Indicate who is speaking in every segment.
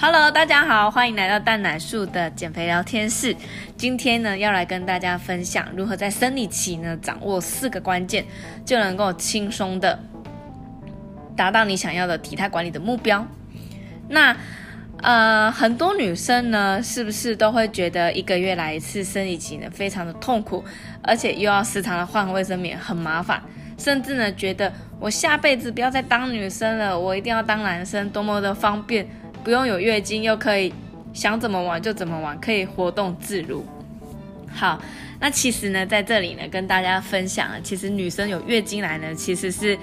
Speaker 1: Hello，大家好，欢迎来到蛋奶树的减肥聊天室。今天呢，要来跟大家分享如何在生理期呢掌握四个关键，就能够轻松的达到你想要的体态管理的目标。那呃，很多女生呢，是不是都会觉得一个月来一次生理期呢，非常的痛苦，而且又要时常的换卫生棉，很麻烦，甚至呢，觉得我下辈子不要再当女生了，我一定要当男生，多么的方便。不用有月经，又可以想怎么玩就怎么玩，可以活动自如。好，那其实呢，在这里呢，跟大家分享，其实女生有月经来呢，其实是，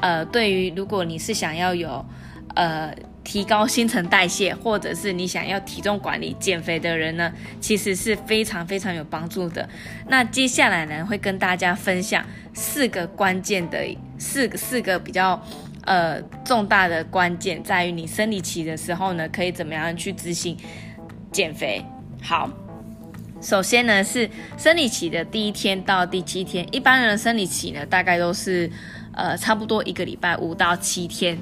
Speaker 1: 呃，对于如果你是想要有，呃，提高新陈代谢，或者是你想要体重管理、减肥的人呢，其实是非常非常有帮助的。那接下来呢，会跟大家分享四个关键的四个四个比较。呃，重大的关键在于你生理期的时候呢，可以怎么样去执行减肥？好，首先呢是生理期的第一天到第七天，一般人的生理期呢大概都是呃差不多一个礼拜五到七天。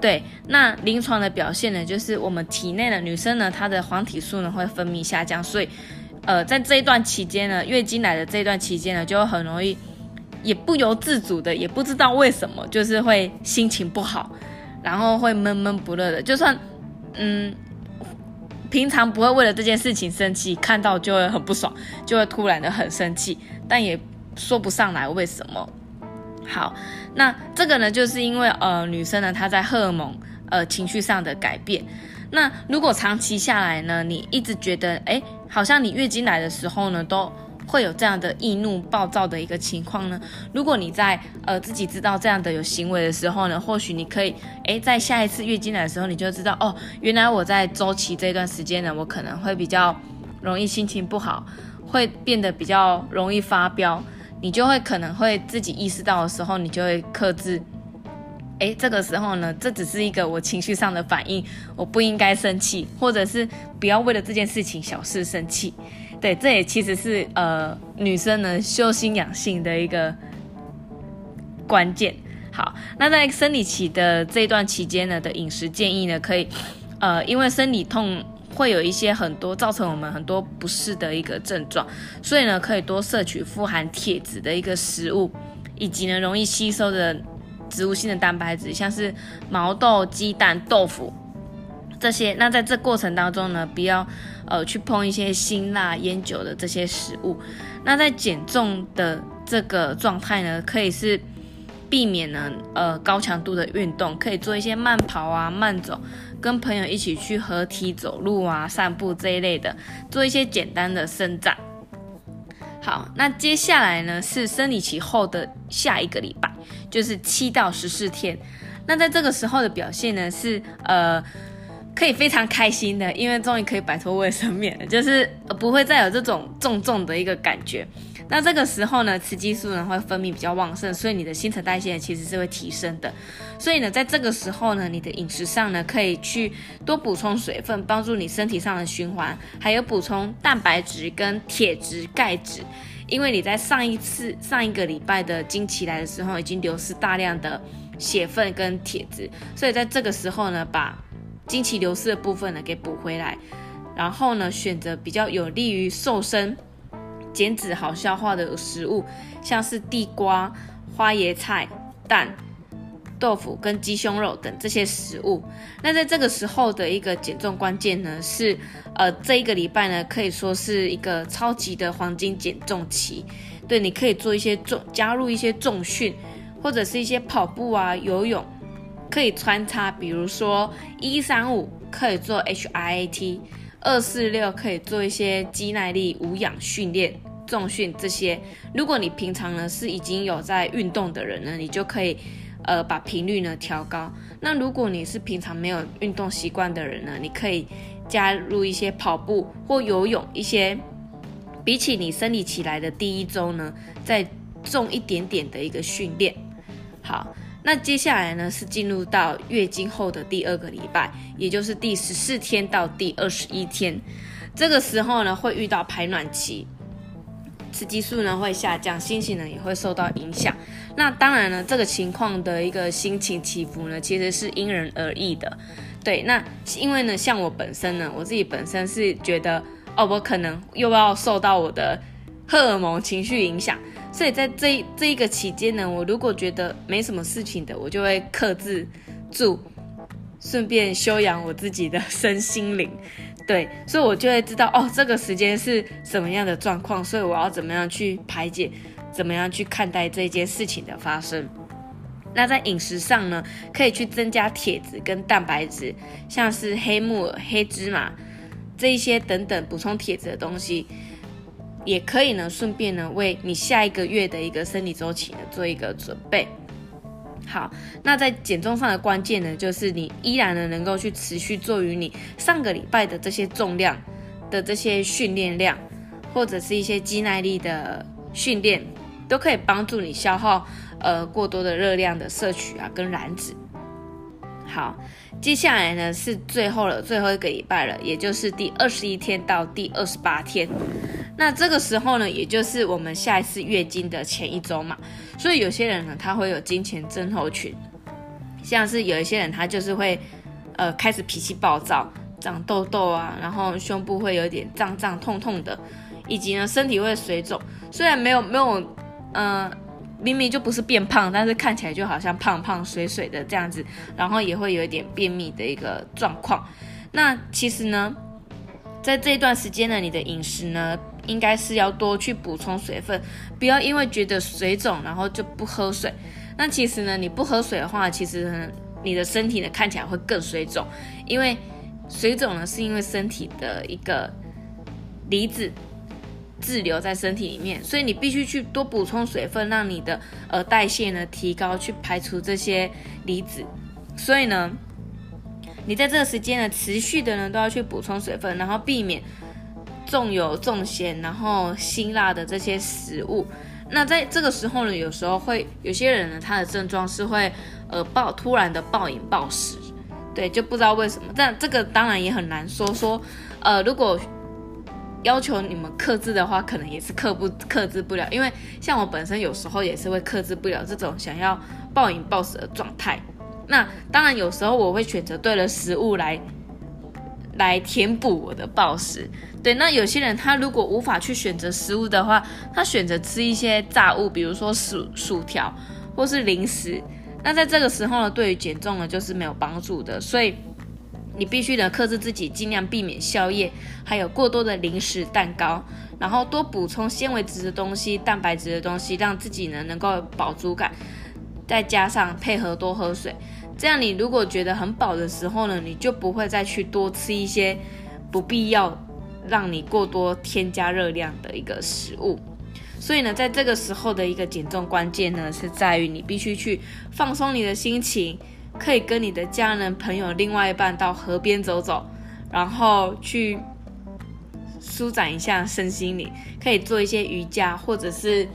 Speaker 1: 对，那临床的表现呢，就是我们体内的女生呢，她的黄体素呢会分泌下降，所以呃在这一段期间呢，月经来的这一段期间呢，就很容易。也不由自主的，也不知道为什么，就是会心情不好，然后会闷闷不乐的。就算，嗯，平常不会为了这件事情生气，看到就会很不爽，就会突然的很生气，但也说不上来为什么。好，那这个呢，就是因为呃，女生呢她在荷尔蒙呃情绪上的改变。那如果长期下来呢，你一直觉得，哎，好像你月经来的时候呢都。会有这样的易怒暴躁的一个情况呢？如果你在呃自己知道这样的有行为的时候呢，或许你可以诶在下一次月经来的时候，你就知道哦，原来我在周期这段时间呢，我可能会比较容易心情不好，会变得比较容易发飙，你就会可能会自己意识到的时候，你就会克制。诶，这个时候呢，这只是一个我情绪上的反应，我不应该生气，或者是不要为了这件事情小事生气。对，这也其实是呃女生呢修心养性的一个关键。好，那在生理期的这段期间呢的饮食建议呢，可以呃因为生理痛会有一些很多造成我们很多不适的一个症状，所以呢可以多摄取富含铁质的一个食物，以及呢容易吸收的植物性的蛋白质，像是毛豆、鸡蛋、豆腐。这些，那在这过程当中呢，不要呃去碰一些辛辣烟酒的这些食物。那在减重的这个状态呢，可以是避免呢呃高强度的运动，可以做一些慢跑啊、慢走，跟朋友一起去合体走路啊、散步这一类的，做一些简单的伸展。好，那接下来呢是生理期后的下一个礼拜，就是七到十四天。那在这个时候的表现呢是呃。可以非常开心的，因为终于可以摆脱卫生棉了，就是不会再有这种重重的一个感觉。那这个时候呢，雌激素呢会分泌比较旺盛，所以你的新陈代谢其实是会提升的。所以呢，在这个时候呢，你的饮食上呢可以去多补充水分，帮助你身体上的循环，还有补充蛋白质跟铁质、钙质。因为你在上一次上一个礼拜的经期来的时候，已经流失大量的血分跟铁质，所以在这个时候呢，把经期流失的部分呢，给补回来，然后呢，选择比较有利于瘦身、减脂、好消化的食物，像是地瓜、花椰菜、蛋、豆腐跟鸡胸肉等这些食物。那在这个时候的一个减重关键呢，是呃，这一个礼拜呢，可以说是一个超级的黄金减重期。对，你可以做一些重，加入一些重训，或者是一些跑步啊、游泳。可以穿插，比如说一三五可以做 H I A T，二四六可以做一些肌耐力、无氧训练、重训这些。如果你平常呢是已经有在运动的人呢，你就可以呃把频率呢调高。那如果你是平常没有运动习惯的人呢，你可以加入一些跑步或游泳，一些比起你生理起来的第一周呢，再重一点点的一个训练。好。那接下来呢，是进入到月经后的第二个礼拜，也就是第十四天到第二十一天。这个时候呢，会遇到排卵期，雌激素呢会下降，心情呢也会受到影响。那当然呢，这个情况的一个心情起伏呢，其实是因人而异的。对，那因为呢，像我本身呢，我自己本身是觉得，哦，我可能又要受到我的荷尔蒙情绪影响，所以在这这一个期间呢，我如果觉得没什么事情的，我就会克制住，顺便修养我自己的身心灵。对，所以我就会知道，哦，这个时间是什么样的状况，所以我要怎么样去排解，怎么样去看待这件事情的发生。那在饮食上呢，可以去增加铁质跟蛋白质，像是黑木耳、黑芝麻这一些等等补充铁质的东西，也可以呢，顺便呢为你下一个月的一个生理周期呢做一个准备。好，那在减重上的关键呢，就是你依然呢能够去持续做于你上个礼拜的这些重量的这些训练量，或者是一些肌耐力的训练，都可以帮助你消耗。呃，过多的热量的摄取啊，跟燃脂。好，接下来呢是最后了，最后一个礼拜了，也就是第二十一天到第二十八天。那这个时候呢，也就是我们下一次月经的前一周嘛。所以有些人呢，他会有经前症候群，像是有一些人他就是会呃开始脾气暴躁，长痘痘啊，然后胸部会有点胀胀痛痛的，以及呢身体会水肿。虽然没有没有嗯。明明就不是变胖，但是看起来就好像胖胖水水的这样子，然后也会有一点便秘的一个状况。那其实呢，在这一段时间呢，你的饮食呢，应该是要多去补充水分，不要因为觉得水肿，然后就不喝水。那其实呢，你不喝水的话，其实你的身体呢看起来会更水肿，因为水肿呢是因为身体的一个离子。滞留在身体里面，所以你必须去多补充水分，让你的呃代谢呢提高，去排除这些离子。所以呢，你在这个时间呢，持续的呢都要去补充水分，然后避免重油重咸，然后辛辣的这些食物。那在这个时候呢，有时候会有些人呢，他的症状是会呃暴突然的暴饮暴食，对，就不知道为什么。但这个当然也很难说说，呃，如果。要求你们克制的话，可能也是克不克制不了，因为像我本身有时候也是会克制不了这种想要暴饮暴食的状态。那当然有时候我会选择对了食物来来填补我的暴食。对，那有些人他如果无法去选择食物的话，他选择吃一些炸物，比如说薯薯条或是零食。那在这个时候呢，对于减重呢就是没有帮助的，所以。你必须得克制自己，尽量避免宵夜，还有过多的零食、蛋糕，然后多补充纤维质的东西、蛋白质的东西，让自己呢能够饱足感。再加上配合多喝水，这样你如果觉得很饱的时候呢，你就不会再去多吃一些不必要让你过多添加热量的一个食物。所以呢，在这个时候的一个减重关键呢，是在于你必须去放松你的心情。可以跟你的家人、朋友、另外一半到河边走走，然后去舒展一下身心灵。可以做一些瑜伽，或者是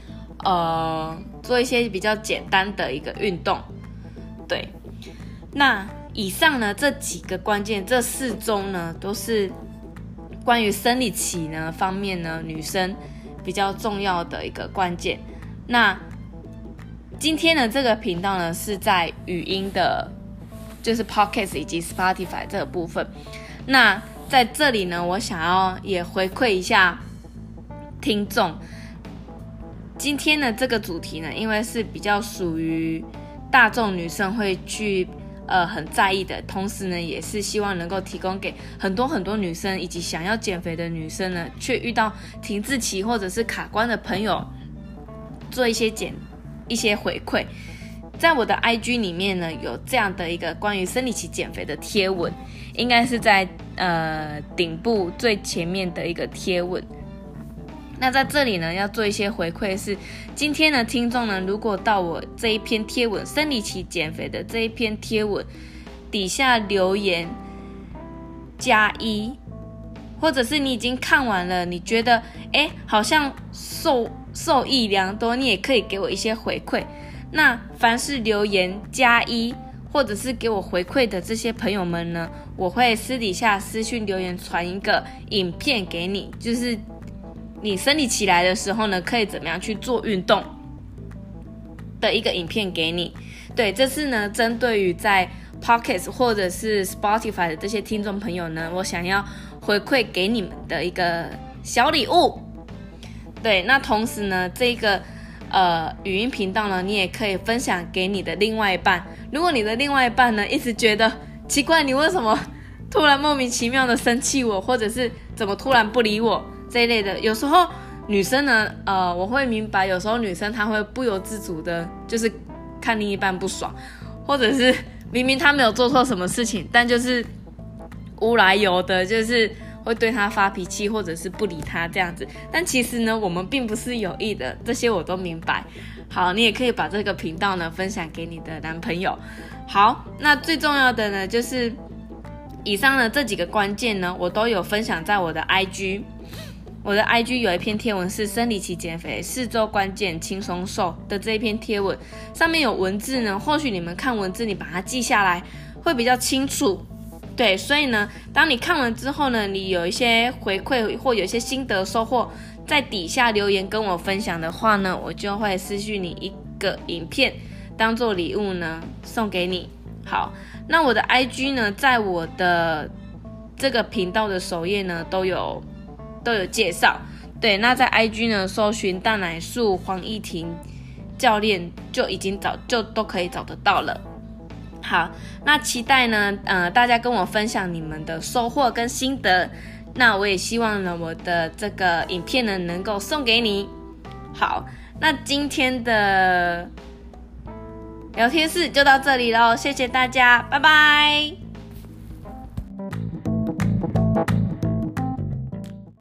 Speaker 1: 呃做一些比较简单的一个运动。对，那以上呢这几个关键，这四周呢都是关于生理期呢方面呢女生比较重要的一个关键。那今天的这个频道呢，是在语音的，就是 Podcast 以及 Spotify 这个部分。那在这里呢，我想要也回馈一下听众。今天的这个主题呢，因为是比较属于大众女生会去呃很在意的，同时呢，也是希望能够提供给很多很多女生以及想要减肥的女生呢，却遇到停滞期或者是卡关的朋友，做一些减。一些回馈，在我的 IG 里面呢，有这样的一个关于生理期减肥的贴文，应该是在呃顶部最前面的一个贴文。那在这里呢，要做一些回馈是，今天的听众呢，如果到我这一篇贴文生理期减肥的这一篇贴文底下留言加一，或者是你已经看完了，你觉得哎好像受。受益良多，你也可以给我一些回馈。那凡是留言加一，或者是给我回馈的这些朋友们呢，我会私底下私信留言传一个影片给你，就是你生理起来的时候呢，可以怎么样去做运动的一个影片给你。对，这是呢针对于在 Pockets 或者是 Spotify 的这些听众朋友呢，我想要回馈给你们的一个小礼物。对，那同时呢，这个呃语音频道呢，你也可以分享给你的另外一半。如果你的另外一半呢，一直觉得奇怪，你为什么突然莫名其妙的生气我，或者是怎么突然不理我这一类的，有时候女生呢，呃，我会明白，有时候女生她会不由自主的，就是看另一半不爽，或者是明明他没有做错什么事情，但就是无来由的，就是。会对他发脾气，或者是不理他这样子，但其实呢，我们并不是有意的，这些我都明白。好，你也可以把这个频道呢分享给你的男朋友。好，那最重要的呢，就是以上的这几个关键呢，我都有分享在我的 IG。我的 IG 有一篇贴文是生理期减肥四周关键轻松瘦的这一篇贴文，上面有文字呢，或许你们看文字，你把它记下来会比较清楚。对，所以呢，当你看完之后呢，你有一些回馈或有一些心得收获，在底下留言跟我分享的话呢，我就会私讯你一个影片，当做礼物呢送给你。好，那我的 IG 呢，在我的这个频道的首页呢都有都有介绍。对，那在 IG 呢搜寻大奶树黄义婷教练就已经找就都可以找得到了。好，那期待呢，呃，大家跟我分享你们的收获跟心得。那我也希望呢，我的这个影片呢，能够送给你。好，那今天的聊天室就到这里喽，谢谢大家，拜拜。